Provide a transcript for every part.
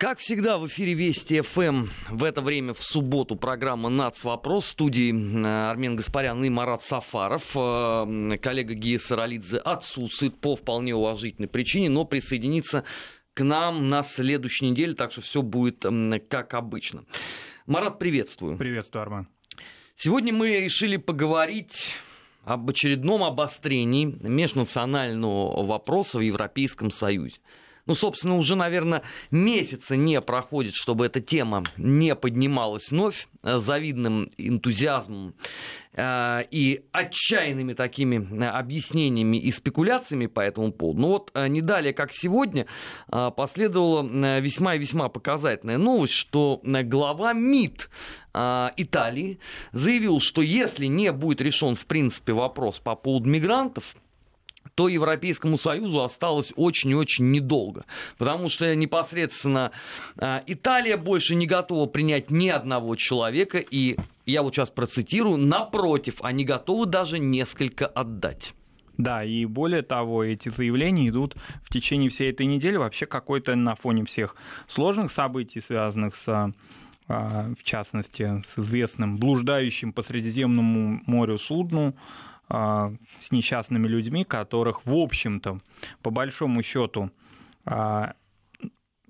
Как всегда, в эфире Вести ФМ в это время в субботу программа «Нац. Вопрос». В студии Армен Гаспарян и Марат Сафаров. Э, коллега Гия Саралидзе отсутствует по вполне уважительной причине, но присоединится к нам на следующей неделе, так что все будет как обычно. Марат, приветствую. Приветствую, Армен. Сегодня мы решили поговорить об очередном обострении межнационального вопроса в Европейском Союзе ну, собственно, уже, наверное, месяца не проходит, чтобы эта тема не поднималась вновь э, завидным энтузиазмом э, и отчаянными такими э, объяснениями и спекуляциями по этому поводу. Но вот не далее, как сегодня, последовала весьма и весьма показательная новость, что глава МИД Италии заявил, что если не будет решен, в принципе, вопрос по поводу мигрантов, то Европейскому Союзу осталось очень и очень недолго. Потому что непосредственно а, Италия больше не готова принять ни одного человека. И я вот сейчас процитирую, напротив, они готовы даже несколько отдать. Да, и более того, эти заявления идут в течение всей этой недели вообще какой-то на фоне всех сложных событий, связанных с а, в частности, с известным блуждающим по Средиземному морю судну, с несчастными людьми, которых, в общем-то, по большому счету, а,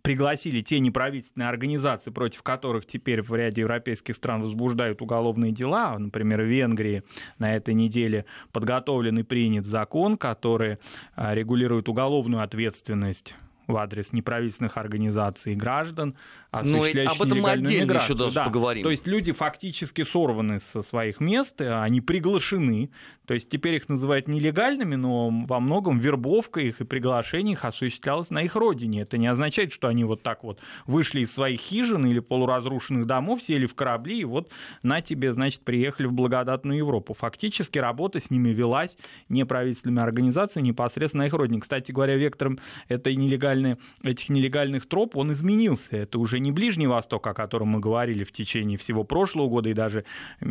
пригласили те неправительственные организации, против которых теперь в ряде европейских стран возбуждают уголовные дела. Например, в Венгрии на этой неделе подготовлен и принят закон, который а, регулирует уголовную ответственность в адрес неправительственных организаций и граждан, осуществляющих ну, об этом мы отдельно миграцию. еще даже да. поговорим. То есть люди фактически сорваны со своих мест, они приглашены, то есть теперь их называют нелегальными, но во многом вербовка их и приглашение их осуществлялось на их родине. Это не означает, что они вот так вот вышли из своих хижин или полуразрушенных домов, сели в корабли и вот на тебе, значит, приехали в благодатную Европу. Фактически работа с ними велась неправительственными организациями непосредственно на их родине. Кстати говоря, вектором этой нелегальной, этих нелегальных троп он изменился. Это уже не Ближний Восток, о котором мы говорили в течение всего прошлого года и даже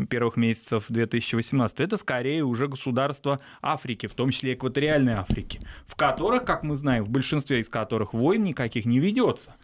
первых месяцев 2018, это скорее уже государства Африки, в том числе экваториальной Африки, в которых, как мы знаем, в большинстве из которых войн никаких не ведется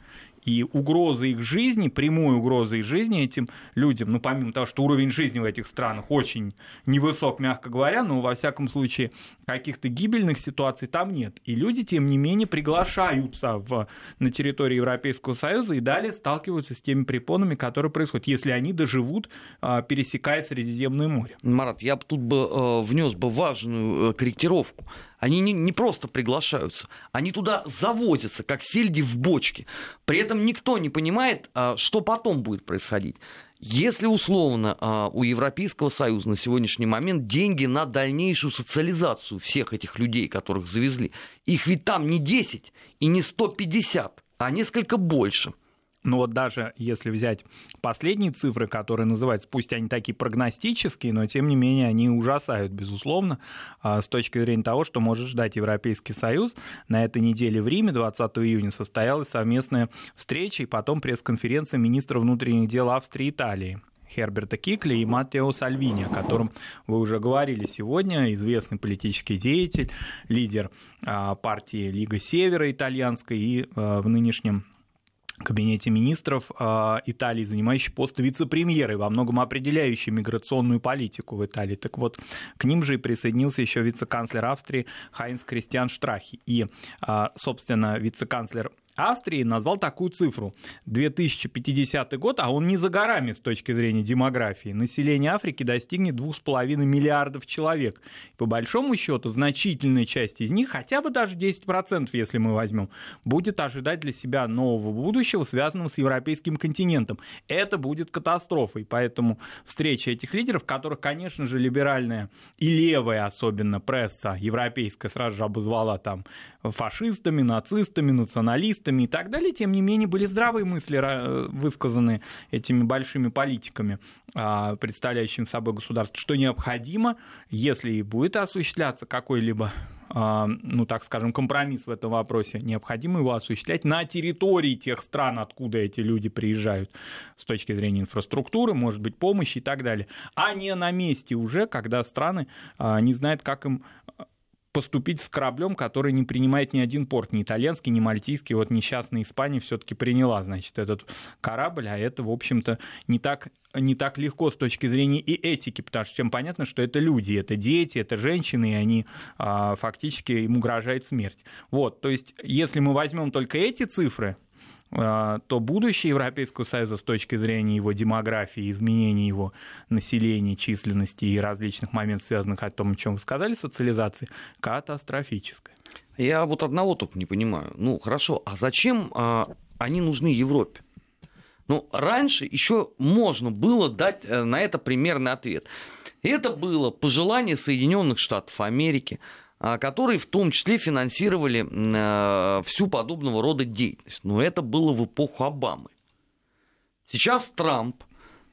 и угроза их жизни, прямой угроза их жизни этим людям, ну, помимо того, что уровень жизни в этих странах очень невысок, мягко говоря, но, во всяком случае, каких-то гибельных ситуаций там нет. И люди, тем не менее, приглашаются в, на территории Европейского Союза и далее сталкиваются с теми препонами, которые происходят, если они доживут, а, пересекая Средиземное море. Марат, я тут бы э, внес бы важную э, корректировку. Они не, не просто приглашаются, они туда завозятся, как сельди в бочке. При этом никто не понимает, а, что потом будет происходить. Если условно а, у Европейского Союза на сегодняшний момент деньги на дальнейшую социализацию всех этих людей, которых завезли, их ведь там не 10 и не 150, а несколько больше – но вот даже если взять последние цифры, которые называются, пусть они такие прогностические, но тем не менее они ужасают, безусловно, а, с точки зрения того, что может ждать Европейский Союз. На этой неделе в Риме 20 июня состоялась совместная встреча и потом пресс-конференция министра внутренних дел Австрии и Италии. Херберта Кикли и Маттео Сальвини, о котором вы уже говорили сегодня, известный политический деятель, лидер а, партии Лига Севера итальянской и а, в нынешнем кабинете министров э, Италии, занимающий пост вице-премьера во многом определяющий миграционную политику в Италии. Так вот, к ним же и присоединился еще вице-канцлер Австрии Хайнс Кристиан Штрахи. И, э, собственно, вице-канцлер Австрии назвал такую цифру. 2050 год, а он не за горами с точки зрения демографии. Население Африки достигнет 2,5 миллиардов человек. По большому счету, значительная часть из них, хотя бы даже 10%, если мы возьмем, будет ожидать для себя нового будущего, связанного с европейским континентом. Это будет катастрофой. Поэтому встреча этих лидеров, которых, конечно же, либеральная и левая особенно пресса европейская сразу же обозвала там фашистами, нацистами, националистами и так далее, тем не менее были здравые мысли высказаны этими большими политиками, а, представляющими собой государство, что необходимо, если и будет осуществляться какой-либо а, ну, так скажем, компромисс в этом вопросе, необходимо его осуществлять на территории тех стран, откуда эти люди приезжают, с точки зрения инфраструктуры, может быть, помощи и так далее, а не на месте уже, когда страны а, не знают, как им поступить с кораблем, который не принимает ни один порт, ни итальянский, ни мальтийский. Вот несчастная Испания все-таки приняла, значит, этот корабль, а это, в общем-то, не так не так легко с точки зрения и этики, потому что всем понятно, что это люди, это дети, это женщины, и они а, фактически им угрожает смерть. Вот, то есть, если мы возьмем только эти цифры, то будущее Европейского Союза с точки зрения его демографии, изменения его населения, численности и различных моментов, связанных о том, о чем вы сказали, социализации, катастрофическое. Я вот одного только не понимаю. Ну, хорошо, а зачем а, они нужны Европе? Ну, раньше еще можно было дать э, на это примерный ответ. Это было пожелание Соединенных Штатов Америки, а, которые в том числе финансировали э, всю подобного рода деятельность. Но это было в эпоху Обамы. Сейчас Трамп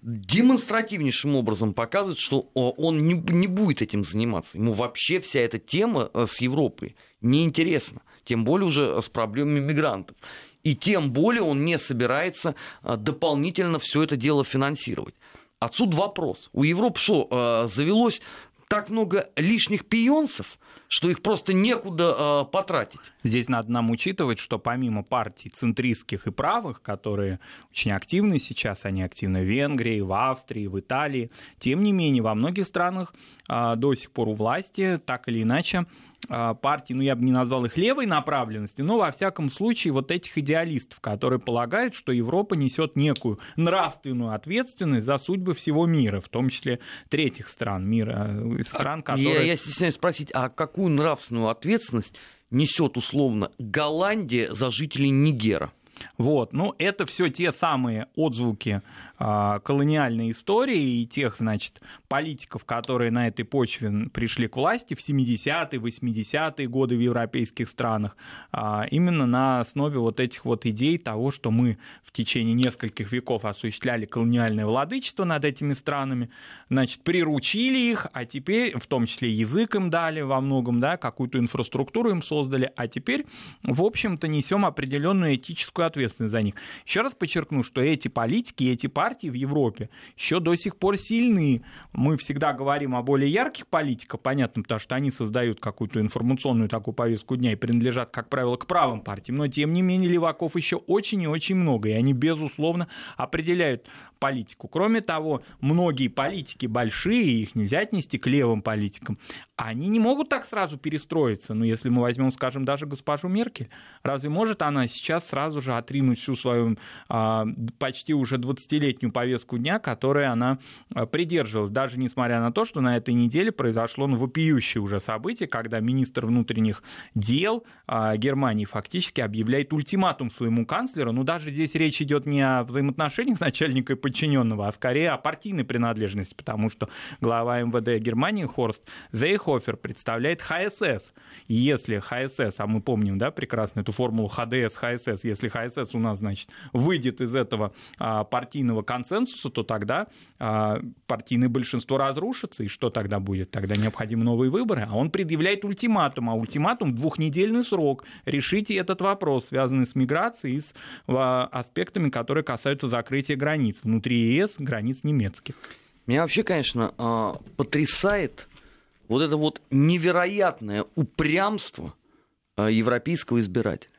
демонстративнейшим образом показывает, что он не, будет этим заниматься. Ему вообще вся эта тема э, с Европой неинтересна. Тем более уже с проблемами мигрантов. И тем более он не собирается э, дополнительно все это дело финансировать. Отсюда вопрос. У Европы что, завелось так много лишних пионцев, что их просто некуда э, потратить. Здесь надо нам учитывать, что помимо партий центристских и правых, которые очень активны сейчас, они активны в Венгрии, в Австрии, в Италии, тем не менее во многих странах э, до сих пор у власти так или иначе а, партий, ну я бы не назвал их левой направленности, но во всяком случае вот этих идеалистов, которые полагают, что Европа несет некую нравственную ответственность за судьбы всего мира, в том числе третьих стран мира, э, стран, а, которые... Я, я стесняюсь спросить, а какую нравственную ответственность несет условно Голландия за жителей Нигера? Вот, ну это все те самые отзвуки колониальной истории и тех, значит, политиков, которые на этой почве пришли к власти в 70-е, 80-е годы в европейских странах, а, именно на основе вот этих вот идей того, что мы в течение нескольких веков осуществляли колониальное владычество над этими странами, значит, приручили их, а теперь, в том числе язык им дали во многом, да, какую-то инфраструктуру им создали, а теперь, в общем-то, несем определенную этическую ответственность за них. Еще раз подчеркну, что эти политики, эти партии, партии в Европе еще до сих пор сильны. Мы всегда говорим о более ярких политиках, понятно, потому что они создают какую-то информационную такую повестку дня и принадлежат, как правило, к правым партиям. Но, тем не менее, леваков еще очень и очень много, и они, безусловно, определяют политику. Кроме того, многие политики большие, их нельзя отнести к левым политикам, они не могут так сразу перестроиться. Ну, если мы возьмем, скажем, даже госпожу Меркель, разве может она сейчас сразу же отринуть всю свою а, почти уже 20-летнюю повестку дня, которой она а, придерживалась, даже несмотря на то, что на этой неделе произошло ну, вопиющее уже событие, когда министр внутренних дел а, Германии фактически объявляет ультиматум своему канцлеру. Ну, даже здесь речь идет не о взаимоотношениях начальника и подчиненного, а скорее о партийной принадлежности, потому что глава МВД Германии Хорст Зейхо Хофер представляет ХСС. И если ХСС, а мы помним, да, прекрасно эту формулу ХДС, ХСС, если ХСС у нас, значит, выйдет из этого а, партийного консенсуса, то тогда а, партийное большинство разрушится, и что тогда будет? Тогда необходимы новые выборы, а он предъявляет ультиматум, а ультиматум двухнедельный срок. Решите этот вопрос, связанный с миграцией и с а, аспектами, которые касаются закрытия границ внутри ЕС, границ немецких. Меня вообще, конечно, а, потрясает вот это вот невероятное упрямство европейского избирателя.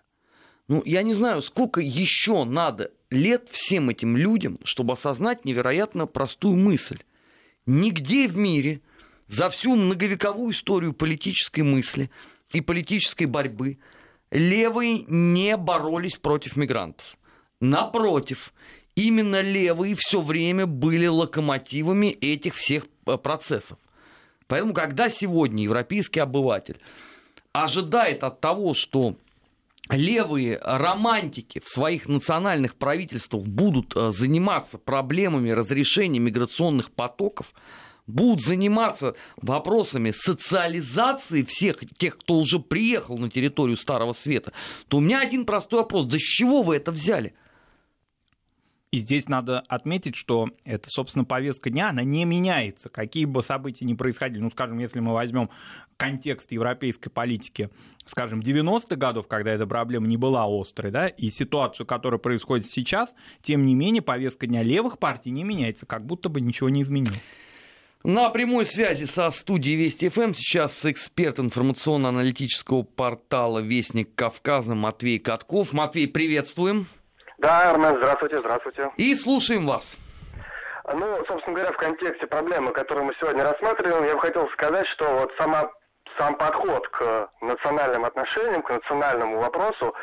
Ну, я не знаю, сколько еще надо лет всем этим людям, чтобы осознать невероятно простую мысль. Нигде в мире за всю многовековую историю политической мысли и политической борьбы левые не боролись против мигрантов. Напротив, именно левые все время были локомотивами этих всех э, процессов. Поэтому, когда сегодня европейский обыватель ожидает от того, что левые романтики в своих национальных правительствах будут э, заниматься проблемами разрешения миграционных потоков, будут заниматься вопросами социализации всех тех, кто уже приехал на территорию Старого Света, то у меня один простой вопрос. Да с чего вы это взяли? И здесь надо отметить, что эта, собственно, повестка дня, она не меняется. Какие бы события ни происходили, ну, скажем, если мы возьмем контекст европейской политики, скажем, 90-х годов, когда эта проблема не была острой, да, и ситуацию, которая происходит сейчас, тем не менее, повестка дня левых партий не меняется, как будто бы ничего не изменилось. На прямой связи со студией Вести ФМ сейчас эксперт информационно-аналитического портала «Вестник Кавказа» Матвей Катков. Матвей, приветствуем. Да, Армен, здравствуйте, здравствуйте. И слушаем вас. Ну, собственно говоря, в контексте проблемы, которую мы сегодня рассматриваем, я бы хотел сказать, что вот сама, сам подход к национальным отношениям, к национальному вопросу,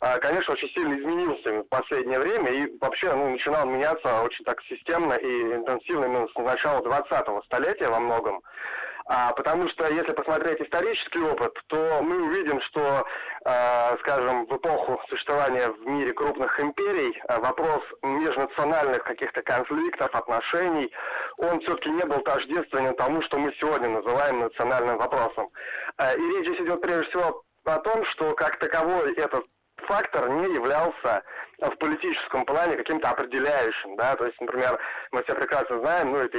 а, конечно, очень сильно изменился в последнее время и вообще ну, начинал меняться очень так системно и интенсивно именно с начала 20-го столетия во многом. А, потому что если посмотреть исторический опыт, то мы увидим, что, э, скажем, в эпоху существования в мире крупных империй э, вопрос межнациональных каких-то конфликтов, отношений, он все-таки не был тождественен тому, что мы сегодня называем национальным вопросом. Э, и речь здесь идет прежде всего о том, что как таковой этот фактор не являлся в политическом плане каким-то определяющим, да, то есть, например, мы все прекрасно знаем, ну, это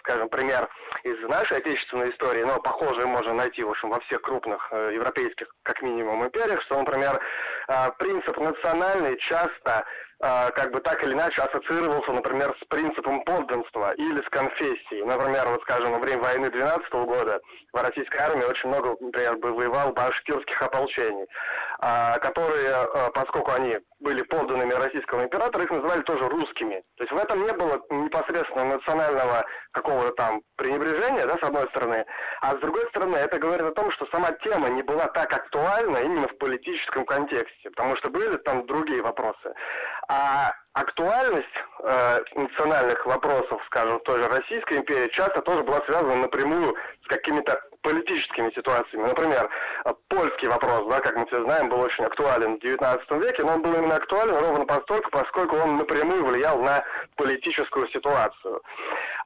скажем, пример из нашей отечественной истории, но похожие можно найти, в общем, во всех крупных э, европейских, как минимум, империях, что, например, э, принцип национальный часто как бы так или иначе ассоциировался, например, с принципом подданства или с конфессией. Например, вот скажем, во время войны 12 года в российской армии очень много, например, воевал башкирских ополчений, а, которые, а, поскольку они были подданными российского императора, их называли тоже русскими. То есть в этом не было непосредственно национального какого-то там пренебрежения, да, с одной стороны, а с другой стороны это говорит о том, что сама тема не была так актуальна именно в политическом контексте, потому что были там другие вопросы. А актуальность э, национальных вопросов, скажем, той же Российской империи часто тоже была связана напрямую с какими-то политическими ситуациями. Например, польский вопрос, да, как мы все знаем, был очень актуален в XIX веке, но он был именно актуален ровно постольку, поскольку он напрямую влиял на политическую ситуацию.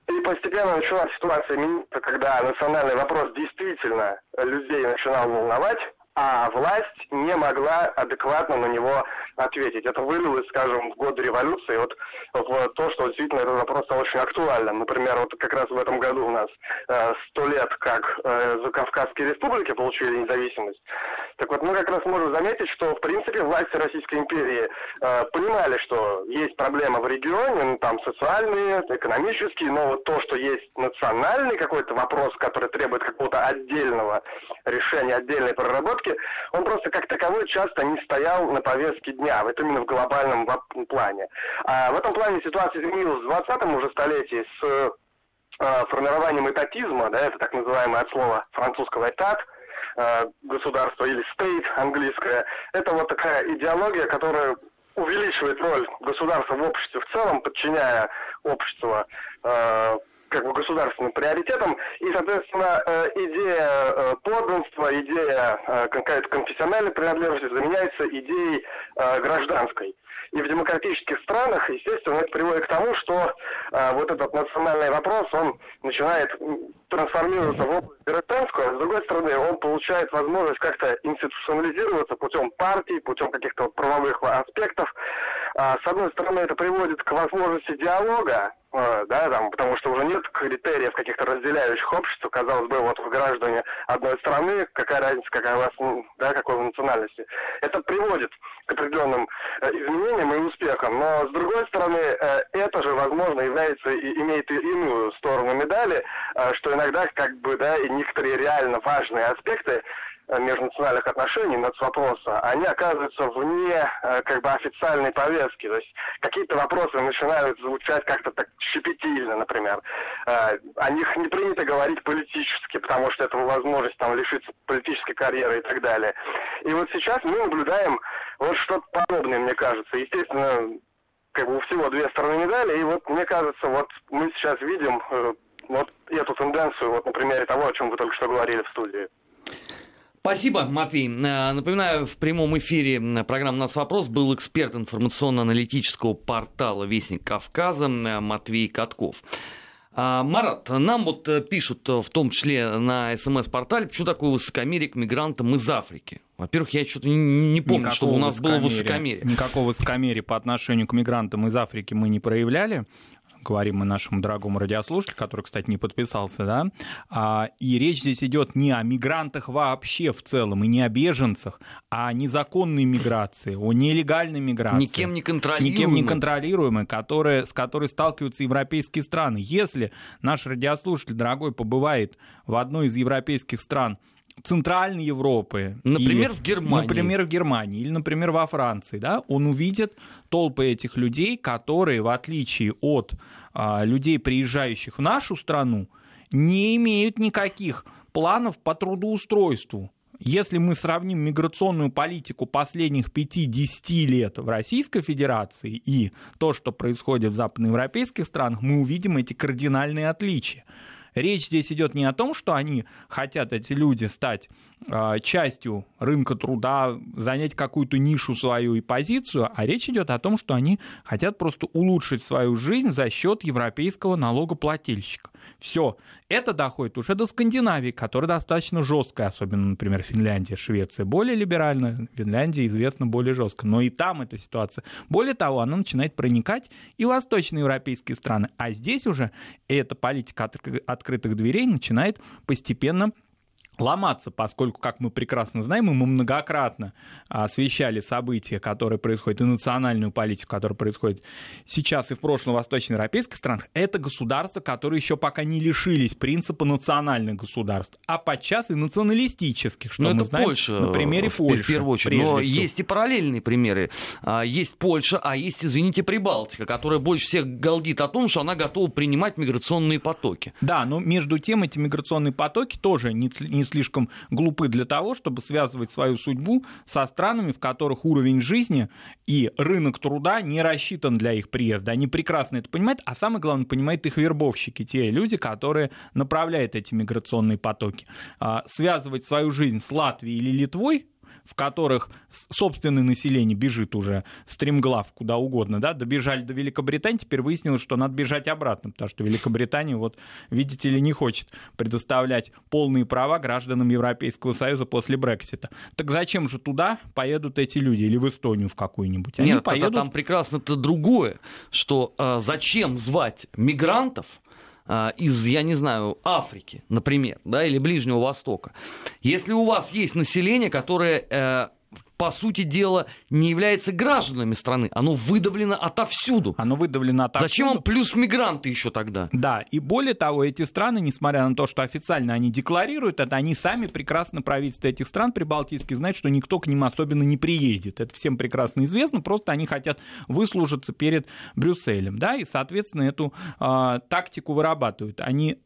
И постепенно началась ситуация когда национальный вопрос действительно людей начинал волновать, а власть не могла адекватно на него ответить. Это вылилось, скажем, в годы революции вот в то, что действительно этот вопрос стал очень актуальным. Например, вот как раз в этом году у нас э, сто э, лет, как э, Закавказские республики получили независимость. Так вот, мы как раз можем заметить, что, в принципе, власти Российской империи э, понимали, что есть проблемы в регионе, ну, там социальные, экономические, но вот то, что есть национальный какой-то вопрос, который требует какого-то отдельного решения, отдельной проработки, он просто как таковой часто не стоял на повестке дня, вот именно в глобальном плане. А в этом плане ситуация изменилась в 20-м уже столетии с э, формированием этатизма, да, это так называемое от слова французского этат, Э, государство или state английское, это вот такая идеология, которая увеличивает роль государства в обществе в целом, подчиняя общество э, как бы государственным приоритетам, и, соответственно, э, идея э, подданства, идея э, какая-то конфессиональной принадлежности заменяется идеей гражданской. И в демократических странах, естественно, это приводит к тому, что вот этот национальный вопрос, он начинает трансформироваться в область гражданскую, а с другой стороны, он получает возможность как-то институционализироваться путем партий, путем каких-то правовых аспектов. А, с одной стороны, это приводит к возможности диалога, да, там, потому что уже нет критериев каких-то разделяющих общества. Казалось бы, вот вы граждане одной страны, какая разница, какая у вас, да, какой вы национальности. Это приводит к определенным э, изменениям и успехам. Но, с другой стороны, э, это же, возможно, является, имеет иную сторону медали, что иногда, как бы, да, и некоторые реально важные аспекты Э, межнациональных отношений, нацвопроса, они оказываются вне э, как бы официальной повестки. То есть какие-то вопросы начинают звучать как-то так щепетильно, например. Э, о них не принято говорить политически, потому что это возможность там лишиться политической карьеры и так далее. И вот сейчас мы наблюдаем вот что-то подобное, мне кажется. Естественно, как бы у всего две стороны медали, и вот мне кажется, вот мы сейчас видим вот эту тенденцию вот на примере того, о чем вы только что говорили в студии. Спасибо, Матвей. Э, напоминаю, в прямом эфире программы «Нас вопрос» был эксперт информационно-аналитического портала «Вестник Кавказа» э, Матвей Катков. А, Марат, нам вот э, пишут, в том числе на СМС-портале, что такое высокомерие к мигрантам из Африки. Во-первых, я что-то не, помню, Никакого чтобы у нас было высокомерие. Никакого высокомерия по отношению к мигрантам из Африки мы не проявляли говорим мы нашему дорогому радиослушателю, который, кстати, не подписался, да, а, и речь здесь идет не о мигрантах вообще в целом, и не о беженцах, а о незаконной миграции, о нелегальной миграции. Никем не контролируемой. Никем не контролируемой, которые, с которой сталкиваются европейские страны. Если наш радиослушатель, дорогой, побывает в одной из европейских стран, Центральной Европы. Например, и, в Германии. Например, в Германии или, например, во Франции, да, он увидит толпы этих людей, которые, в отличие от а, людей, приезжающих в нашу страну, не имеют никаких планов по трудоустройству. Если мы сравним миграционную политику последних 5-10 лет в Российской Федерации и то, что происходит в западноевропейских странах, мы увидим эти кардинальные отличия. Речь здесь идет не о том, что они хотят, эти люди, стать частью рынка труда, занять какую-то нишу свою и позицию, а речь идет о том, что они хотят просто улучшить свою жизнь за счет европейского налогоплательщика. Все. Это доходит уже до Скандинавии, которая достаточно жесткая, особенно, например, Финляндия, Швеция более либеральная, Финляндия известна более жестко. Но и там эта ситуация. Более того, она начинает проникать и в восточноевропейские страны. А здесь уже эта политика открытых дверей начинает постепенно ломаться, поскольку, как мы прекрасно знаем, и мы многократно освещали события, которые происходят, и национальную политику, которая происходит сейчас и в прошлом в восточноевропейских странах, это государства, которые еще пока не лишились принципа национальных государств, а подчас и националистических, что Но мы это знаем Польша, на примере в, Польши. В первую очередь. Но всего. есть и параллельные примеры. А, есть Польша, а есть, извините, Прибалтика, которая больше всех галдит о том, что она готова принимать миграционные потоки. Да, но между тем эти миграционные потоки тоже не слишком глупы для того, чтобы связывать свою судьбу со странами, в которых уровень жизни и рынок труда не рассчитан для их приезда. Они прекрасно это понимают, а самое главное, понимают их вербовщики, те люди, которые направляют эти миграционные потоки. А, связывать свою жизнь с Латвией или Литвой в которых собственное население бежит уже стремглав куда угодно, да, добежали до Великобритании, теперь выяснилось, что надо бежать обратно, потому что Великобритания, вот, видите ли, не хочет предоставлять полные права гражданам Европейского Союза после Брексита. Так зачем же туда поедут эти люди или в Эстонию в какую-нибудь? Они Нет, поедут... там прекрасно-то другое, что э, зачем звать мигрантов, из, я не знаю, Африки, например, да, или Ближнего Востока. Если у вас есть население, которое э, по сути дела, не является гражданами страны. Оно выдавлено отовсюду. Оно выдавлено отовсюду. Зачем вам плюс мигранты еще тогда? Да, и более того, эти страны, несмотря на то, что официально они декларируют это, они сами прекрасно, правительство этих стран прибалтийских, знают, что никто к ним особенно не приедет. Это всем прекрасно известно, просто они хотят выслужиться перед Брюсселем, да, и, соответственно, эту э, тактику вырабатывают. Они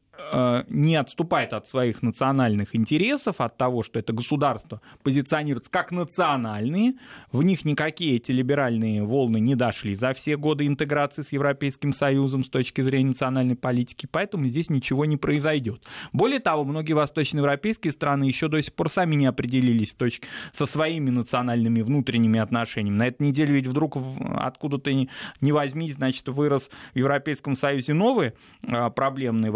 не отступает от своих национальных интересов, от того, что это государство позиционируется как национальные, в них никакие эти либеральные волны не дошли за все годы интеграции с Европейским Союзом с точки зрения национальной политики, поэтому здесь ничего не произойдет. Более того, многие восточноевропейские страны еще до сих пор сами не определились точки, со своими национальными внутренними отношениями. На этой неделе ведь вдруг откуда-то не, не возьми, значит, вырос в Европейском Союзе новый а, проблемный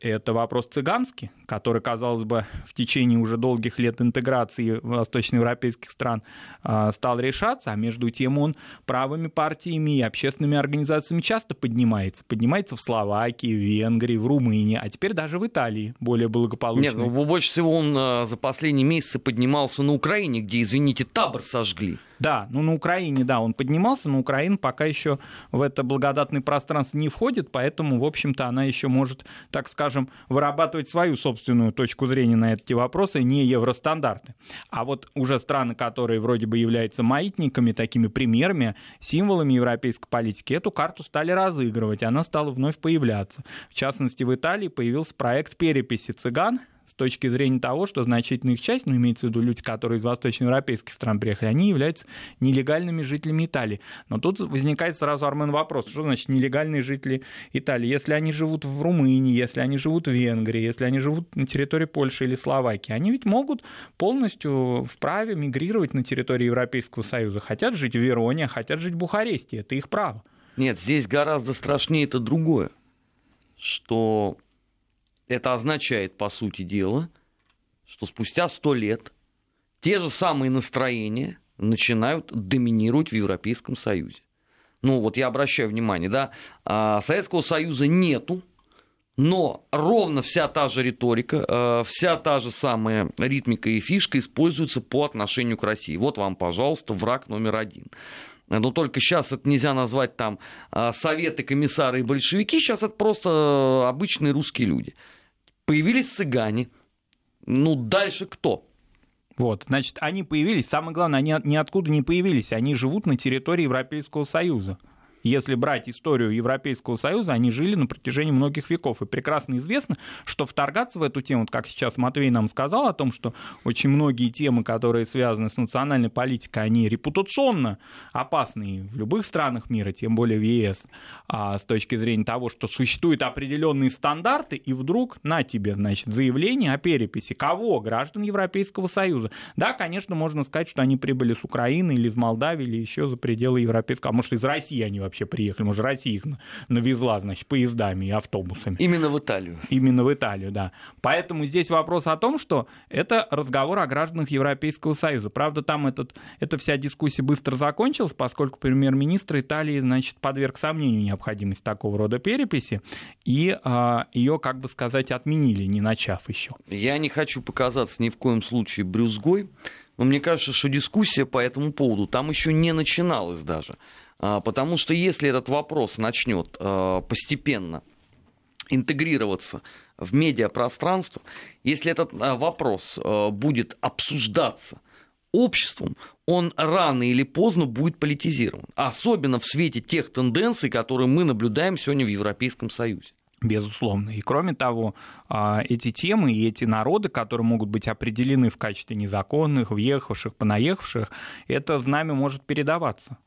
это вопрос цыганский, который, казалось бы, в течение уже долгих лет интеграции восточноевропейских стран а, стал решаться, а между тем он правыми партиями и общественными организациями часто поднимается. Поднимается в Словакии, в Венгрии, в Румынии, а теперь даже в Италии более благополучно. Нет, ну, больше всего он а, за последние месяцы поднимался на Украине, где, извините, табор сожгли. Да, ну на Украине, да, он поднимался, но Украина пока еще в это благодатное пространство не входит, поэтому, в общем-то, она еще может, так скажем, вырабатывать свою собственную точку зрения на эти вопросы, не евростандарты. А вот уже страны, которые вроде бы являются маятниками, такими примерами, символами европейской политики, эту карту стали разыгрывать, она стала вновь появляться. В частности, в Италии появился проект переписи цыган, с точки зрения того, что значительная их часть, ну, имеется в виду люди, которые из восточноевропейских стран приехали, они являются нелегальными жителями Италии. Но тут возникает сразу, Армен, вопрос, что значит нелегальные жители Италии? Если они живут в Румынии, если они живут в Венгрии, если они живут на территории Польши или Словакии, они ведь могут полностью вправе мигрировать на территории Европейского Союза. Хотят жить в Вероне, хотят жить в Бухаресте, это их право. Нет, здесь гораздо страшнее это другое, что это означает, по сути дела, что спустя сто лет те же самые настроения начинают доминировать в Европейском Союзе. ну вот я обращаю внимание, да, а, Советского Союза нету, но ровно вся та же риторика, э, вся та же самая ритмика и фишка используются по отношению к России. Вот вам, пожалуйста, враг номер один. Но только сейчас это нельзя назвать там э, советы, комиссары и большевики, сейчас это просто э, обычные русские люди. Появились цыгане, ну дальше кто? Вот, значит, они появились, самое главное, они ниоткуда не появились, они живут на территории Европейского Союза. Если брать историю Европейского Союза, они жили на протяжении многих веков. И прекрасно известно, что вторгаться в эту тему, как сейчас Матвей нам сказал о том, что очень многие темы, которые связаны с национальной политикой, они репутационно опасны в любых странах мира, тем более в ЕС, а с точки зрения того, что существуют определенные стандарты, и вдруг на тебе, значит, заявление о переписи. Кого? Граждан Европейского Союза. Да, конечно, можно сказать, что они прибыли с Украины или из Молдавии, или еще за пределы Европейского, а может, из России они вообще вообще приехали. Может, Россия их навезла, значит, поездами и автобусами. Именно в Италию. Именно в Италию, да. Поэтому здесь вопрос о том, что это разговор о гражданах Европейского Союза. Правда, там этот, эта вся дискуссия быстро закончилась, поскольку премьер-министр Италии, значит, подверг сомнению необходимость такого рода переписи, и а, ее, как бы сказать, отменили, не начав еще. Я не хочу показаться ни в коем случае брюзгой, но мне кажется, что дискуссия по этому поводу там еще не начиналась даже. А, потому что если этот вопрос начнет а, постепенно интегрироваться в медиапространство, если этот а, вопрос будет обсуждаться обществом, он рано или поздно будет политизирован. Особенно в свете тех тенденций, которые мы наблюдаем сегодня в Европейском Союзе. Безусловно. И кроме того, эти темы и эти народы, которые могут быть определены в качестве незаконных, въехавших, понаехавших, это знамя может передаваться.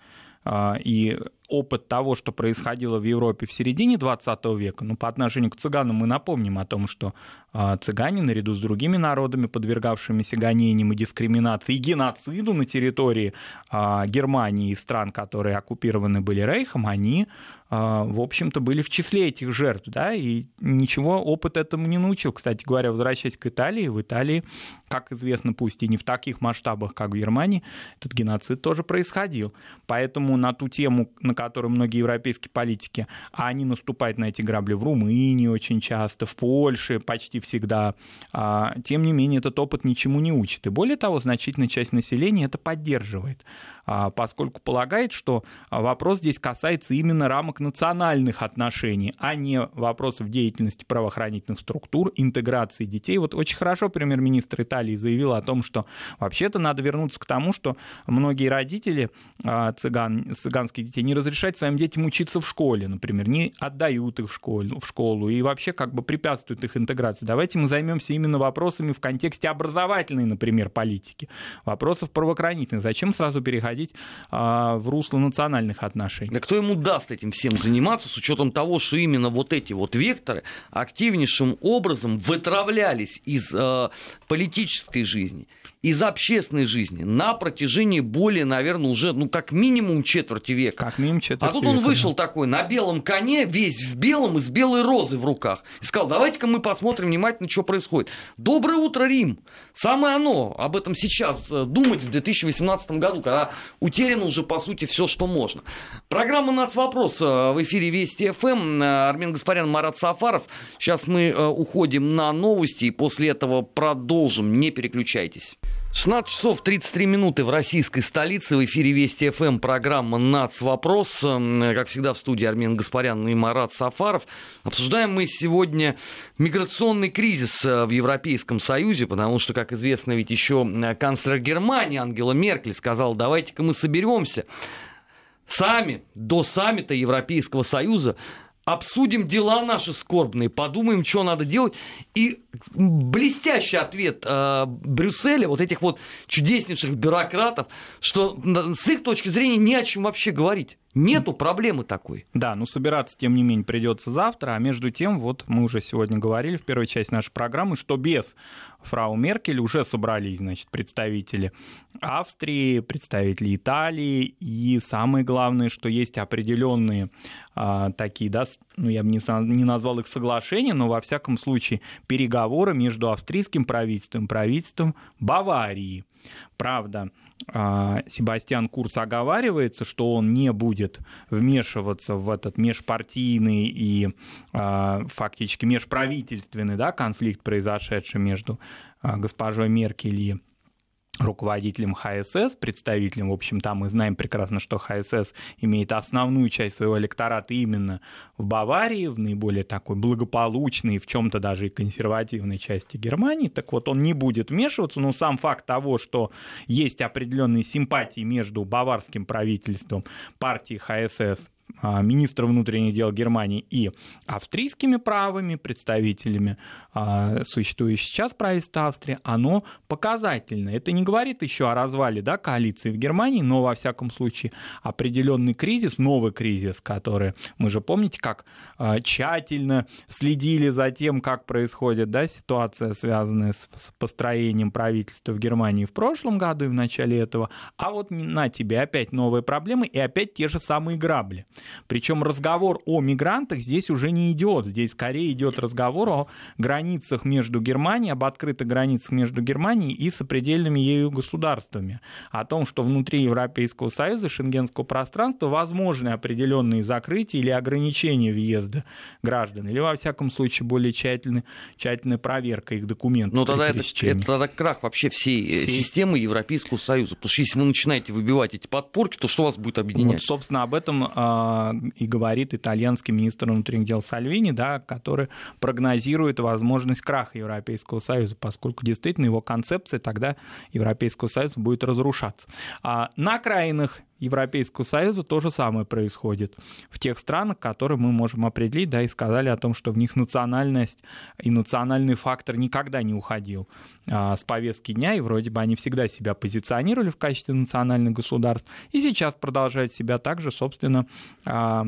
А, и опыт того, что происходило в Европе в середине 20 века, ну, по отношению к цыганам мы напомним о том, что а, цыгане, наряду с другими народами, подвергавшимися гонениям и дискриминации, и геноциду на территории а, Германии и стран, которые оккупированы были Рейхом, они, в общем-то, были в числе этих жертв, да, и ничего опыт этому не научил. Кстати говоря, возвращаясь к Италии, в Италии, как известно, пусть и не в таких масштабах, как в Германии, этот геноцид тоже происходил. Поэтому на ту тему, на которую многие европейские политики, а они наступают на эти грабли в Румынии очень часто, в Польше почти всегда. А, тем не менее, этот опыт ничему не учит. И более того, значительная часть населения это поддерживает. А, поскольку полагает, что вопрос здесь касается именно рамок национальных отношений, а не вопросов деятельности правоохранительных структур, интеграции детей. Вот очень хорошо премьер-министр Италии заявил о том, что вообще-то надо вернуться к тому, что многие родители а, цыган, цыганских детей не разрешают своим детям учиться в школе, например, не отдают их в школу, в школу и вообще как бы препятствуют их интеграции. Давайте мы займемся именно вопросами в контексте образовательной, например, политики, вопросов правоохранительных. Зачем сразу переходить переходить а, в русло национальных отношений. Да кто ему даст этим всем заниматься, с учетом того, что именно вот эти вот векторы активнейшим образом вытравлялись из э, политической жизни, из общественной жизни на протяжении более, наверное, уже, ну, как минимум четверти века. Как минимум четверти А тут он вышел да. такой на белом коне, весь в белом и с белой розой в руках. И сказал, давайте-ка мы посмотрим внимательно, что происходит. Доброе утро, Рим! Самое оно об этом сейчас э, думать в 2018 году, когда утеряно уже, по сути, все, что можно. Программа «Нацвопрос» э, в эфире Вести ФМ. Э, Армен Гаспарян, Марат Сафаров. Сейчас мы уходим на новости и после этого продолжим. Не переключайтесь. 16 часов 33 минуты в российской столице. В эфире Вести ФМ программа «Нац. Вопрос». Как всегда в студии Армен Гаспарян и Марат Сафаров. Обсуждаем мы сегодня миграционный кризис в Европейском Союзе, потому что, как известно, ведь еще канцлер Германии Ангела Меркель сказал, давайте-ка мы соберемся сами до саммита Европейского Союза обсудим дела наши скорбные, подумаем, что надо делать. И блестящий ответ э, Брюсселя, вот этих вот чудеснейших бюрократов, что с их точки зрения не о чем вообще говорить. Нету проблемы такой. Да, ну собираться, тем не менее, придется завтра. А между тем, вот мы уже сегодня говорили в первой части нашей программы, что без фрау Меркель уже собрались, значит, представители Австрии, представители Италии. И самое главное, что есть определенные а, такие, да, ну я бы не, не назвал их соглашения, но во всяком случае переговоры между австрийским правительством и правительством Баварии. Правда, Себастьян Курц оговаривается, что он не будет вмешиваться в этот межпартийный и а, фактически межправительственный да, конфликт, произошедший между а, госпожой Меркель и руководителем ХСС, представителем, в общем, там мы знаем прекрасно, что ХСС имеет основную часть своего электората именно в Баварии, в наиболее такой благополучной, в чем-то даже и консервативной части Германии. Так вот, он не будет вмешиваться, но сам факт того, что есть определенные симпатии между баварским правительством, партией ХСС министра внутренних дел Германии и австрийскими правыми представителями а, существующего сейчас правительства Австрии, оно показательно. Это не говорит еще о развале да, коалиции в Германии, но, во всяком случае, определенный кризис, новый кризис, который, мы же помните, как а, тщательно следили за тем, как происходит да, ситуация, связанная с построением правительства в Германии в прошлом году и в начале этого, а вот на тебе опять новые проблемы и опять те же самые грабли. Причем разговор о мигрантах здесь уже не идет. Здесь скорее идет разговор о границах между Германией, об открытых границах между Германией и сопредельными ею государствами. О том, что внутри Европейского Союза, шенгенского пространства возможны определенные закрытия или ограничения въезда граждан. Или, во всяком случае, более тщательная, тщательная проверка их документов. Ну, тогда это, это тогда крах вообще всей, э, всей системы Европейского Союза. Потому что если вы начинаете выбивать эти подпорки, то что вас будет объединять? Вот, собственно, об этом а, и говорит итальянский министр внутренних дел Сальвини, да, который прогнозирует возможность краха Европейского Союза, поскольку действительно его концепция тогда Европейского Союза будет разрушаться. А на окраинах Европейского Союза то же самое происходит в тех странах, которые мы можем определить, да, и сказали о том, что в них национальность и национальный фактор никогда не уходил а, с повестки дня, и вроде бы они всегда себя позиционировали в качестве национальных государств, и сейчас продолжают себя также, собственно, а,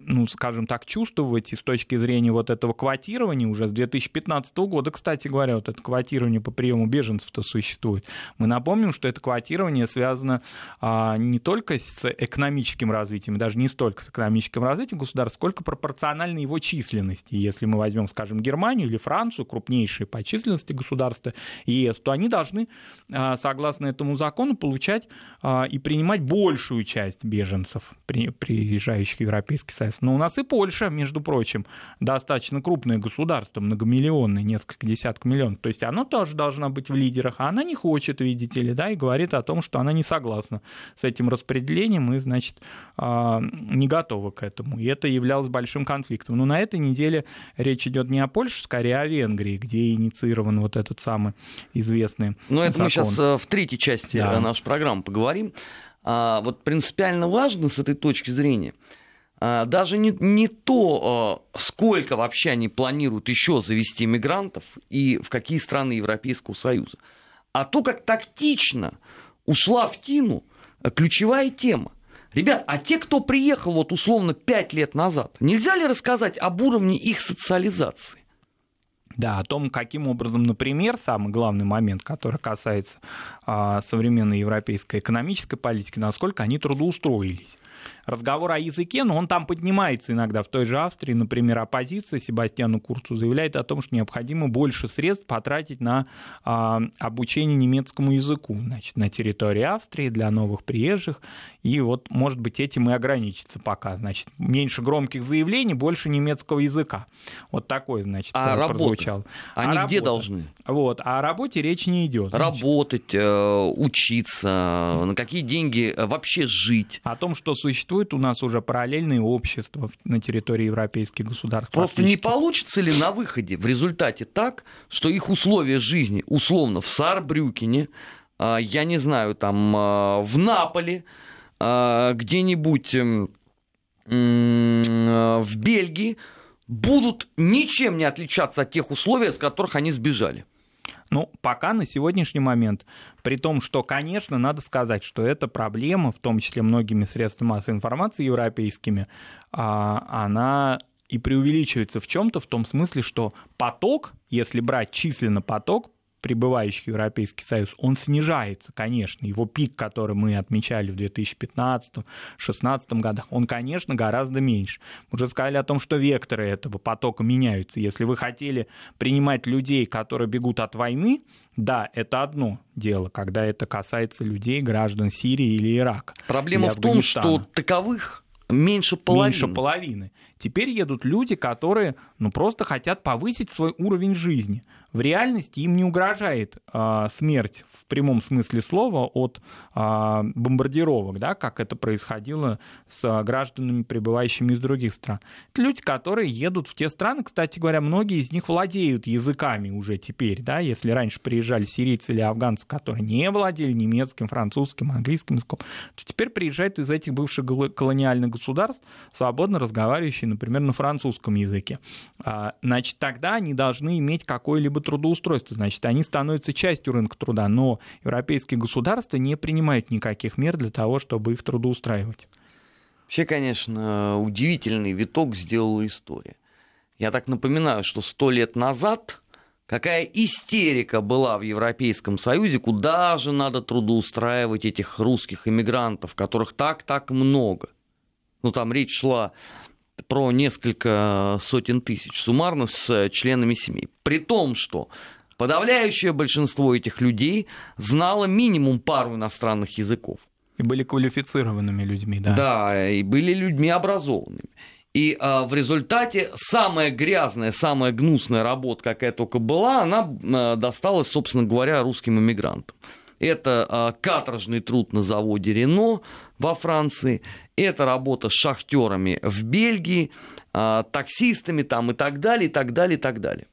ну, скажем так, чувствовать и с точки зрения вот этого квотирования уже с 2015 года, кстати говоря, вот это квотирование по приему беженцев-то существует. Мы напомним, что это квотирование связано а, не только с экономическим развитием, даже не столько с экономическим развитием государства, сколько пропорционально его численности. Если мы возьмем, скажем, Германию или Францию, крупнейшие по численности государства ЕС, то они должны, а, согласно этому закону, получать а, и принимать большую часть беженцев, приезжающих в Европейский Союз. Но у нас и Польша, между прочим, достаточно крупное государство, многомиллионное, несколько десятков миллионов. То есть оно тоже должно быть в лидерах, а она не хочет, видите ли, да, и говорит о том, что она не согласна с этим распределением и, значит, а, не готова к этому. И это являлось большим конфликтом. Но на этой неделе речь идет не о Польше, скорее о Венгрии, где инициирован вот этот самый известный Но это закон. мы сейчас э, в третьей части да. нашей программы поговорим. А, вот принципиально важно с этой точки зрения – даже не, не то, а, сколько вообще они планируют еще завести мигрантов и в какие страны Европейского Союза, а то, как тактично ушла в тину ключевая тема. Ребят, а те, кто приехал вот условно пять лет назад, нельзя ли рассказать об уровне их социализации? Да, о том, каким образом, например, самый главный момент, который касается а, современной европейской экономической политики, насколько они трудоустроились разговор о языке, но он там поднимается иногда. В той же Австрии, например, оппозиция Себастьяну Курцу заявляет о том, что необходимо больше средств потратить на а, обучение немецкому языку значит, на территории Австрии для новых приезжих. И вот, может быть, этим и ограничится пока. Значит, меньше громких заявлений, больше немецкого языка. Вот такой, значит, а прозвучал. Они а где работа? должны? Вот, а о работе речь не идет. Работать, э, учиться, на какие деньги вообще жить. О том, что существует у нас уже параллельные общества на территории европейских государств. Просто не получится ли на выходе в результате так, что их условия жизни, условно, в Сарбрюкене, а, я не знаю, там, а, в Наполе, а, где-нибудь в Бельгии, будут ничем не отличаться от тех условий, с которых они сбежали. Ну, пока на сегодняшний момент, при том, что, конечно, надо сказать, что эта проблема, в том числе многими средствами массовой информации европейскими, а, она и преувеличивается в чем-то в том смысле, что поток, если брать численно поток, прибывающих в Европейский Союз, он снижается, конечно. Его пик, который мы отмечали в 2015-2016 годах, он, конечно, гораздо меньше. Мы уже сказали о том, что векторы этого потока меняются. Если вы хотели принимать людей, которые бегут от войны, да, это одно дело, когда это касается людей, граждан Сирии или Ирака. Проблема или в том, что таковых меньше половины. Меньше половины. Теперь едут люди, которые ну, просто хотят повысить свой уровень жизни в реальности им не угрожает а, смерть в прямом смысле слова от а, бомбардировок, да, как это происходило с а, гражданами, прибывающими из других стран. Это люди, которые едут в те страны, кстати говоря, многие из них владеют языками уже теперь, да, если раньше приезжали сирийцы или афганцы, которые не владели немецким, французским, английским языком, то теперь приезжают из этих бывших колониальных государств, свободно разговаривающие, например, на французском языке. А, значит, тогда они должны иметь какой-либо либо трудоустройства, значит, они становятся частью рынка труда, но европейские государства не принимают никаких мер для того, чтобы их трудоустраивать. Вообще, конечно, удивительный виток сделала история. Я так напоминаю, что сто лет назад какая истерика была в Европейском Союзе, куда же надо трудоустраивать этих русских иммигрантов, которых так-так много. Ну, там речь шла про несколько сотен тысяч суммарно с членами семей. При том, что подавляющее большинство этих людей знало минимум пару иностранных языков. И были квалифицированными людьми, да? Да, и были людьми образованными. И а, в результате самая грязная, самая гнусная работа, какая только была, она а, досталась, собственно говоря, русским иммигрантам. Это а, каторжный труд на заводе Рено во Франции, это работа с шахтерами в Бельгии, а, таксистами там и так далее, и так далее, и так далее.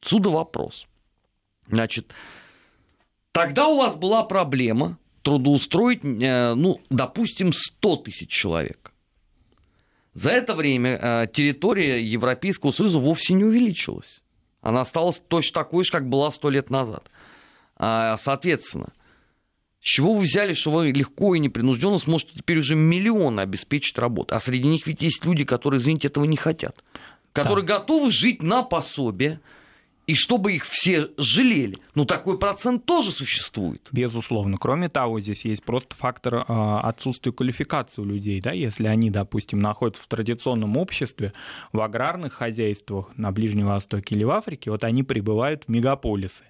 Отсюда вопрос. Значит, тогда у вас была проблема трудоустроить, э, ну, допустим, 100 тысяч человек. За это время э, территория Европейского Союза вовсе не увеличилась. Она осталась точно такой же, как была 100 лет назад. А, соответственно, с чего вы взяли, что вы легко и непринужденно сможете теперь уже миллионы обеспечить работу? А среди них ведь есть люди, которые, извините, этого не хотят. Которые да. готовы жить на пособие, и чтобы их все жалели. Ну, такой процент тоже существует. Безусловно. Кроме того, здесь есть просто фактор э, отсутствия квалификации у людей. Да? Если они, допустим, находятся в традиционном обществе, в аграрных хозяйствах на Ближнем Востоке или в Африке, вот они прибывают в мегаполисы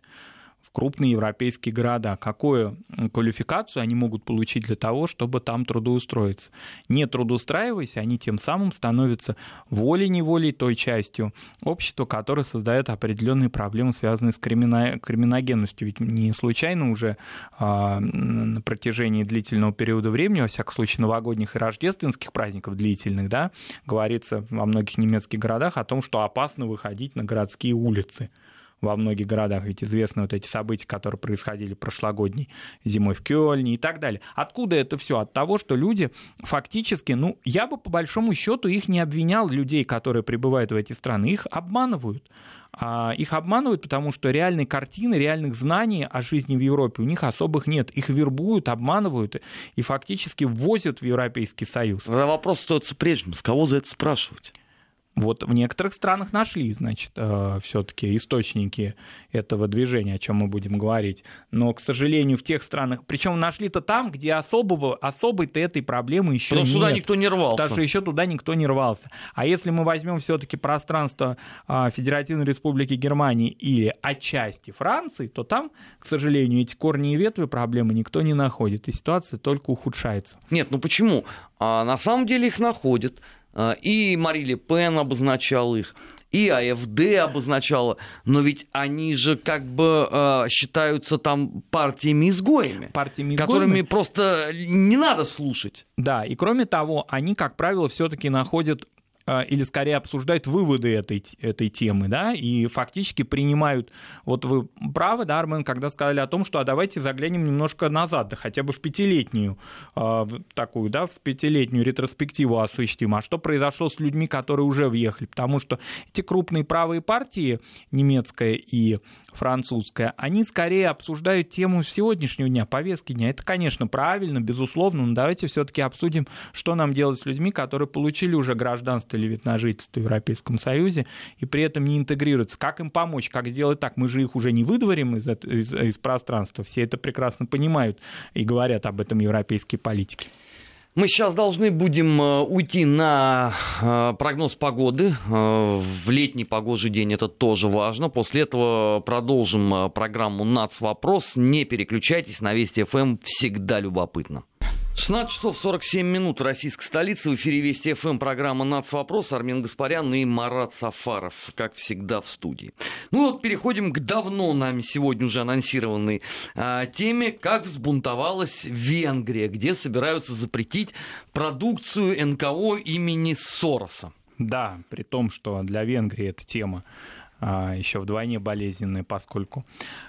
крупные европейские города. Какую квалификацию они могут получить для того, чтобы там трудоустроиться? Не трудоустраиваясь, они тем самым становятся волей-неволей той частью общества, которое создает определенные проблемы, связанные с кримино- криминогенностью. Ведь не случайно уже а, на протяжении длительного периода времени, во всяком случае новогодних и рождественских праздников длительных, да, говорится во многих немецких городах о том, что опасно выходить на городские улицы во многих городах, ведь известны вот эти события, которые происходили прошлогодней зимой в Кёльне и так далее. Откуда это все? От того, что люди фактически, ну, я бы по большому счету их не обвинял, людей, которые прибывают в эти страны, их обманывают. А их обманывают, потому что реальной картины, реальных знаний о жизни в Европе у них особых нет. Их вербуют, обманывают и фактически ввозят в Европейский Союз. Тогда вопрос остается прежним. С кого за это спрашивать? Вот в некоторых странах нашли, значит, э, все-таки источники этого движения, о чем мы будем говорить. Но, к сожалению, в тех странах, причем нашли-то там, где особого, особой-то этой проблемы еще Потому нет. Потому что туда никто не рвался. Потому что еще туда никто не рвался. А если мы возьмем все-таки пространство э, Федеративной Республики Германии или отчасти Франции, то там, к сожалению, эти корни и ветви проблемы никто не находит, и ситуация только ухудшается. Нет, ну почему? А на самом деле их находят. А, и Мари Ле Пен обозначал их, и АФД обозначала, но ведь они же как бы э, считаются там партиями-изгоями, партиями которыми просто не надо слушать. Да, и кроме того, они, как правило, все-таки находят а, или скорее обсуждают выводы этой, этой темы, да, и фактически принимают, вот вы правы, да, Армен, когда сказали о том, что а давайте заглянем немножко назад, да, хотя бы в пятилетнюю э, такую, да, в пятилетнюю ретроспективу осуществим, а что произошло с людьми, которые уже въехали, потому что эти крупные правые партии, немецкая и французская, они скорее обсуждают тему сегодняшнего дня, повестки дня. Это, конечно, правильно, безусловно, но давайте все-таки обсудим, что нам делать с людьми, которые получили уже гражданство или вид на жительство в Европейском Союзе, и при этом не интегрируются. Как им помочь, как сделать так? Мы же их уже не выдворим из, из, из пространства, все это прекрасно понимают и говорят об этом европейские политики. Мы сейчас должны будем э, уйти на э, прогноз погоды. Э, в летний погожий день это тоже важно. После этого продолжим программу «Нац. Вопрос». Не переключайтесь, на Вести ФМ всегда любопытно. 16 часов 47 минут российской столице. В эфире Вести ФМ программа «Нац. Вопрос». Армин Гаспарян и Марат Сафаров, как всегда, в студии. Ну вот, переходим к давно нами сегодня уже анонсированной а, теме, как взбунтовалась Венгрия, где собираются запретить продукцию НКО имени Сороса. Да, при том, что для Венгрии эта тема еще вдвойне болезненная, поскольку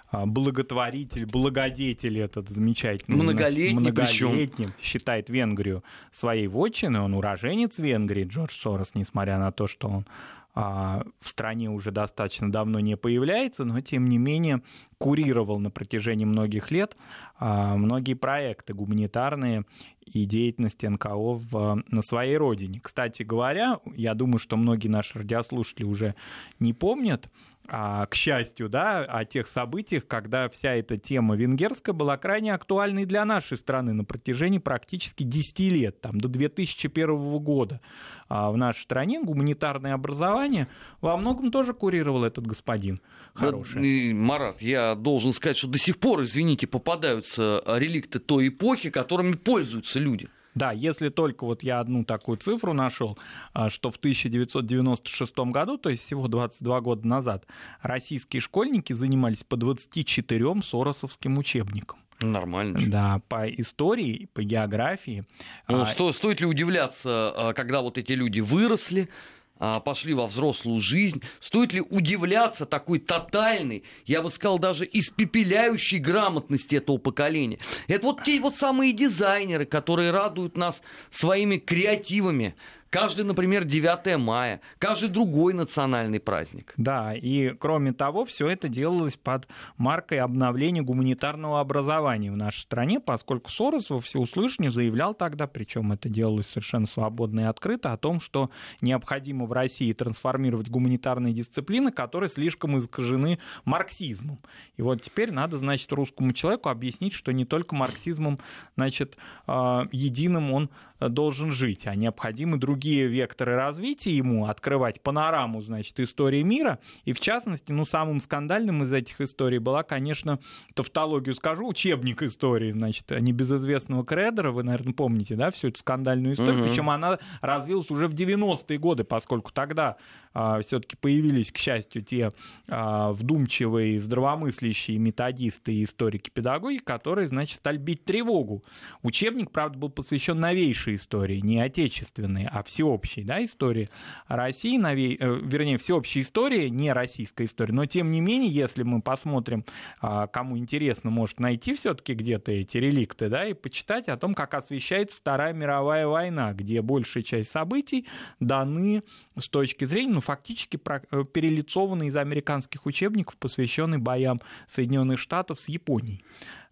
а, благотворитель, благодетель этот замечательный. Многолетний, многолетний считает Венгрию своей вотчиной. Он уроженец Венгрии, Джордж Сорос, несмотря на то, что он а, в стране уже достаточно давно не появляется, но тем не менее курировал на протяжении многих лет а, многие проекты гуманитарные и деятельность НКО в, на своей родине. Кстати говоря, я думаю, что многие наши радиослушатели уже не помнят, а, к счастью, да, о тех событиях, когда вся эта тема венгерская была крайне актуальной для нашей страны на протяжении практически 10 лет, там, до 2001 года. А в нашей стране гуманитарное образование во многом тоже курировал этот господин хороший. Да, Марат, я должен сказать, что до сих пор, извините, попадаются реликты той эпохи, которыми пользуются люди. Да, если только вот я одну такую цифру нашел, а, что в 1996 году, то есть всего 22 года назад, российские школьники занимались по 24 соросовским учебникам. Нормально. Да, по истории, по географии. Ну, а... сто, стоит ли удивляться, а, когда вот эти люди выросли, пошли во взрослую жизнь, стоит ли удивляться такой тотальной, я бы сказал, даже испепеляющей грамотности этого поколения. Это вот те вот самые дизайнеры, которые радуют нас своими креативами, Каждый, например, 9 мая, каждый другой национальный праздник. Да, и кроме того, все это делалось под маркой обновления гуманитарного образования в нашей стране, поскольку Сорос во всеуслышание заявлял тогда, причем это делалось совершенно свободно и открыто, о том, что необходимо в России трансформировать гуманитарные дисциплины, которые слишком искажены марксизмом. И вот теперь надо, значит, русскому человеку объяснить, что не только марксизмом, значит, а, единым он должен жить, а необходимы другие векторы развития ему, открывать панораму, значит, истории мира. И в частности, ну, самым скандальным из этих историй была, конечно, тавтологию скажу, учебник истории, значит, небезызвестного Кредера, вы, наверное, помните, да, всю эту скандальную историю, угу. причем она развилась уже в 90-е годы, поскольку тогда а, все-таки появились, к счастью, те а, вдумчивые, здравомыслящие методисты и историки-педагоги, которые, значит, стали бить тревогу. Учебник, правда, был посвящен новейшей истории, не отечественной, а всеобщей да, истории России, новей, э, вернее, всеобщей истории, не российской истории. Но, тем не менее, если мы посмотрим, а, кому интересно, может найти все-таки где-то эти реликты, да, и почитать о том, как освещается Вторая мировая война, где большая часть событий даны с точки зрения, ну, фактически э, перелицованы из американских учебников, посвященных боям Соединенных Штатов с Японией.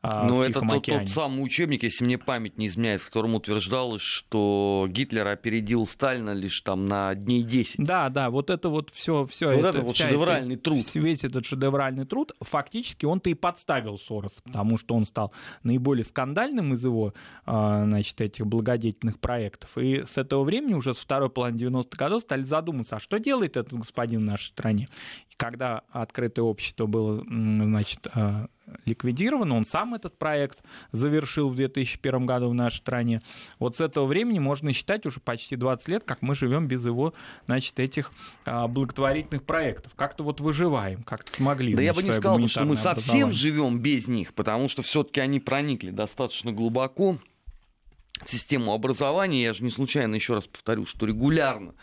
Ну, это тот, тот самый учебник, если мне память не изменяет, в котором утверждалось, что Гитлер опередил Сталина лишь там на дней 10. Да, да, вот это вот все, все вот это, это вот шедевральный это, труд. Весь этот шедевральный труд, фактически он-то и подставил Сорос, потому что он стал наиболее скандальным из его, а, значит, этих благодетельных проектов. И с этого времени, уже с второй половины 90-х годов, стали задуматься, а что делает этот господин в нашей стране? Когда открытое общество было, значит, а, ликвидирован, он сам этот проект завершил в 2001 году в нашей стране. Вот с этого времени можно считать уже почти 20 лет, как мы живем без его, значит, этих а, благотворительных проектов. Как-то вот выживаем, как-то смогли. Да я бы не сказал, что мы совсем живем без них, потому что все-таки они проникли достаточно глубоко в систему образования. Я же не случайно еще раз повторю, что регулярно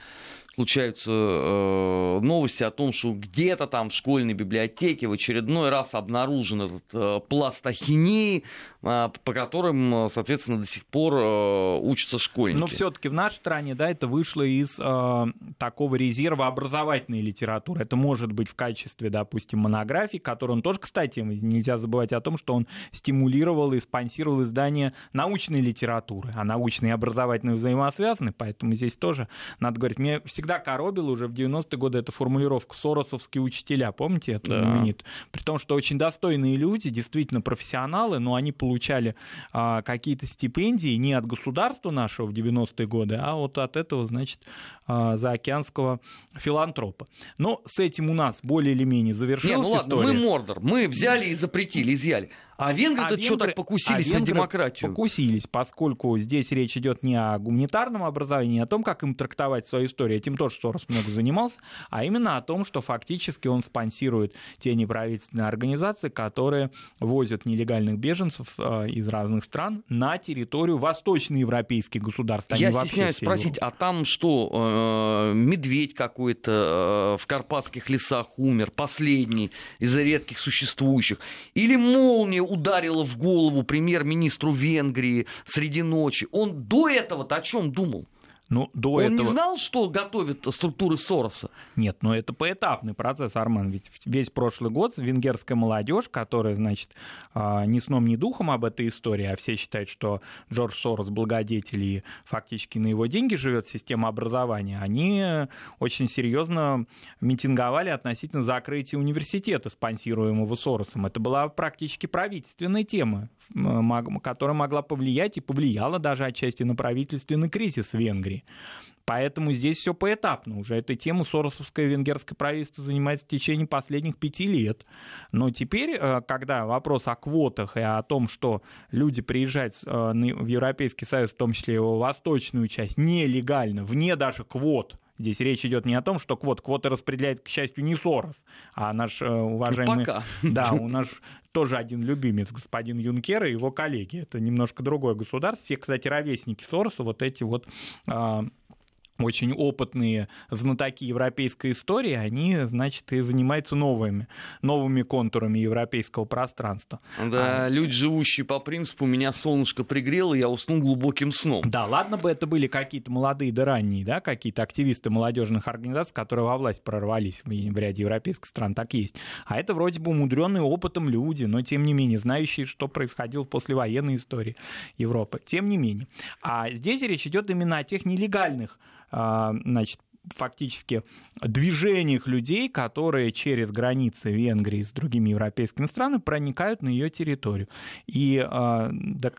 случаются э, новости о том, что где-то там в школьной библиотеке в очередной раз обнаружен этот э, пласт ахинеи, э, по которым, соответственно, до сих пор э, учатся школьники. Но все-таки в нашей стране, да, это вышло из э, такого резерва образовательной литературы. Это может быть в качестве, допустим, монографии, который он тоже, кстати, нельзя забывать о том, что он стимулировал и спонсировал издание научной литературы, а научные и образовательные взаимосвязаны, поэтому здесь тоже надо говорить. Мне всегда коробило уже в 90-е годы эта формулировка «соросовские учителя», помните эту да. знаменитую? При том, что очень достойные люди, действительно профессионалы, но они получали а, какие-то стипендии не от государства нашего в 90-е годы, а вот от этого, значит, а, заокеанского филантропа. Но с этим у нас более или менее завершилась Не, ну ладно, история. мы Мордор, мы взяли и запретили, изъяли. А венгры-то а что так покусились а на демократию? Покусились, поскольку здесь речь идет не о гуманитарном образовании, не о том, как им трактовать свою историю, этим тоже Сорос много занимался, а именно о том, что фактически он спонсирует те неправительственные организации, которые возят нелегальных беженцев э, из разных стран на территорию восточноевропейских государств. Я стесняюсь спросить, а там что, э, медведь какой-то э, в карпатских лесах умер, последний из редких существующих, или молния ударила в голову премьер-министру Венгрии среди ночи. Он до этого-то о чем думал? Ну, до Он этого... не знал, что готовят структуры Сороса? Нет, но это поэтапный процесс, Арман. Ведь весь прошлый год венгерская молодежь, которая, значит, а, ни сном, ни духом об этой истории, а все считают, что Джордж Сорос благодетель и фактически на его деньги живет система образования, они очень серьезно митинговали относительно закрытия университета, спонсируемого Соросом. Это была практически правительственная тема, которая могла повлиять и повлияла даже отчасти на правительственный кризис в Венгрии. Поэтому здесь все поэтапно. Уже этой тему соросовское венгерское правительство занимается в течение последних пяти лет. Но теперь, э, когда вопрос о квотах и о том, что люди приезжают э, в Европейский Союз, в том числе его восточную часть, нелегально, вне даже квот, Здесь речь идет не о том, что квот, квоты распределяет, к счастью, не Сорос, а наш э, уважаемый... Пока. Да, у нас тоже один любимец, господин Юнкер и его коллеги. Это немножко другое государство. Все, кстати, ровесники Сороса, вот эти вот а, очень опытные знатоки европейской истории, они, значит, и занимаются новыми, новыми контурами европейского пространства. Да, а... люди, живущие по принципу «меня солнышко пригрело, я уснул глубоким сном». Да, ладно бы это были какие-то молодые да ранние, да, какие-то активисты молодежных организаций, которые во власть прорвались в, в ряде европейских стран, так есть. А это вроде бы умудренные опытом люди, но тем не менее знающие, что происходило в послевоенной истории Европы. Тем не менее. А здесь речь идет именно о тех нелегальных значит, фактически движениях людей, которые через границы Венгрии с другими европейскими странами проникают на ее территорию. И э,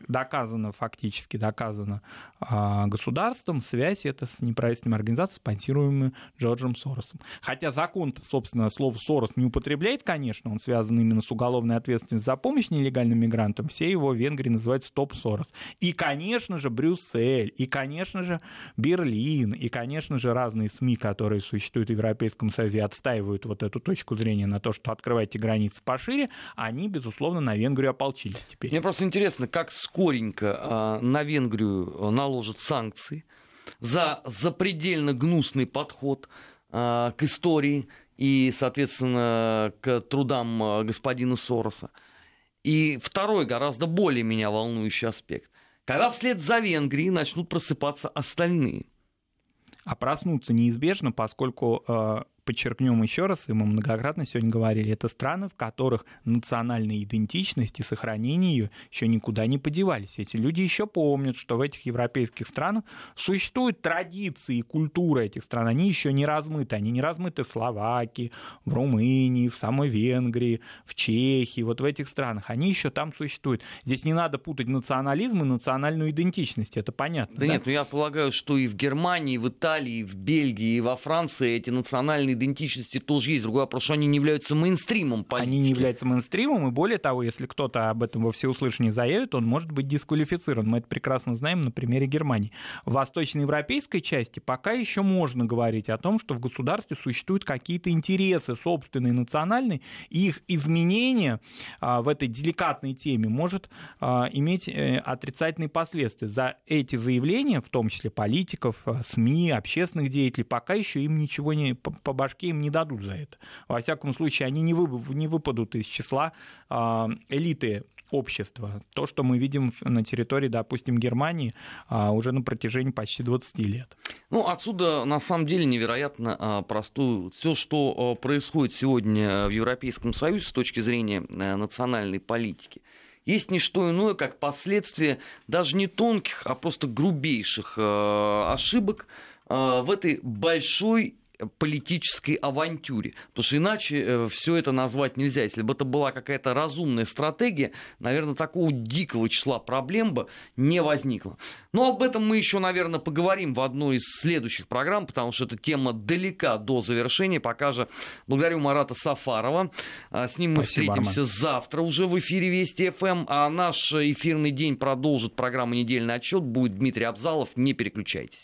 доказано, фактически доказано э, государством связь это с неправительственными организациями, спонсируемыми Джорджем Соросом. Хотя закон, собственно, слово Сорос не употребляет, конечно, он связан именно с уголовной ответственностью за помощь нелегальным мигрантам, все его в Венгрии называют Стоп Сорос. И, конечно же, Брюссель, и, конечно же, Берлин, и, конечно же, разные СМИ, которые существуют в Европейском Союзе, отстаивают вот эту точку зрения на то, что открывайте границы пошире, они, безусловно, на Венгрию ополчились теперь. Мне просто интересно, как скоренько а, на Венгрию наложат санкции за запредельно гнусный подход а, к истории и, соответственно, к трудам а, господина Сороса. И второй, гораздо более меня волнующий аспект. Когда вслед за Венгрией начнут просыпаться остальные. А проснуться неизбежно, поскольку э, подчеркнем еще раз, и мы многократно сегодня говорили, это страны, в которых национальная идентичность и сохранение ее еще никуда не подевались. Эти люди еще помнят, что в этих европейских странах существуют традиции и культура этих стран. Они еще не размыты. Они не размыты в Словакии, в Румынии, в самой Венгрии, в Чехии, вот в этих странах. Они еще там существуют. Здесь не надо путать национализм и национальную идентичность. Это понятно. Да, да? нет, ну я полагаю, что и в Германии, и в Италии, и в Бельгии, и во Франции эти национальные национальной идентичности тоже есть. Другой вопрос, что они не являются мейнстримом политики. Они не являются мейнстримом, и более того, если кто-то об этом во всеуслышание заявит, он может быть дисквалифицирован. Мы это прекрасно знаем на примере Германии. В восточноевропейской части пока еще можно говорить о том, что в государстве существуют какие-то интересы собственные, национальные, и их изменение а, в этой деликатной теме может а, иметь э, отрицательные последствия. За эти заявления, в том числе политиков, а, СМИ, общественных деятелей, пока еще им ничего не, по башке им не дадут за это. Во всяком случае, они не, вы, не выпадут из числа элиты общества. То, что мы видим на территории, допустим, Германии уже на протяжении почти 20 лет. Ну, отсюда на самом деле невероятно простую. Все, что происходит сегодня в Европейском Союзе с точки зрения э, национальной политики, есть не что иное, как последствия даже не тонких, а просто грубейших э, ошибок э, в этой большой политической авантюре. Потому что иначе э, все это назвать нельзя. Если бы это была какая-то разумная стратегия, наверное, такого дикого числа проблем бы не возникло. Но об этом мы еще, наверное, поговорим в одной из следующих программ, потому что эта тема далека до завершения. Пока же благодарю Марата Сафарова. А, с ним мы Спасибо, встретимся Арман. завтра уже в эфире Вести ФМ. А наш эфирный день продолжит программа «Недельный отчет». Будет Дмитрий Абзалов. Не переключайтесь.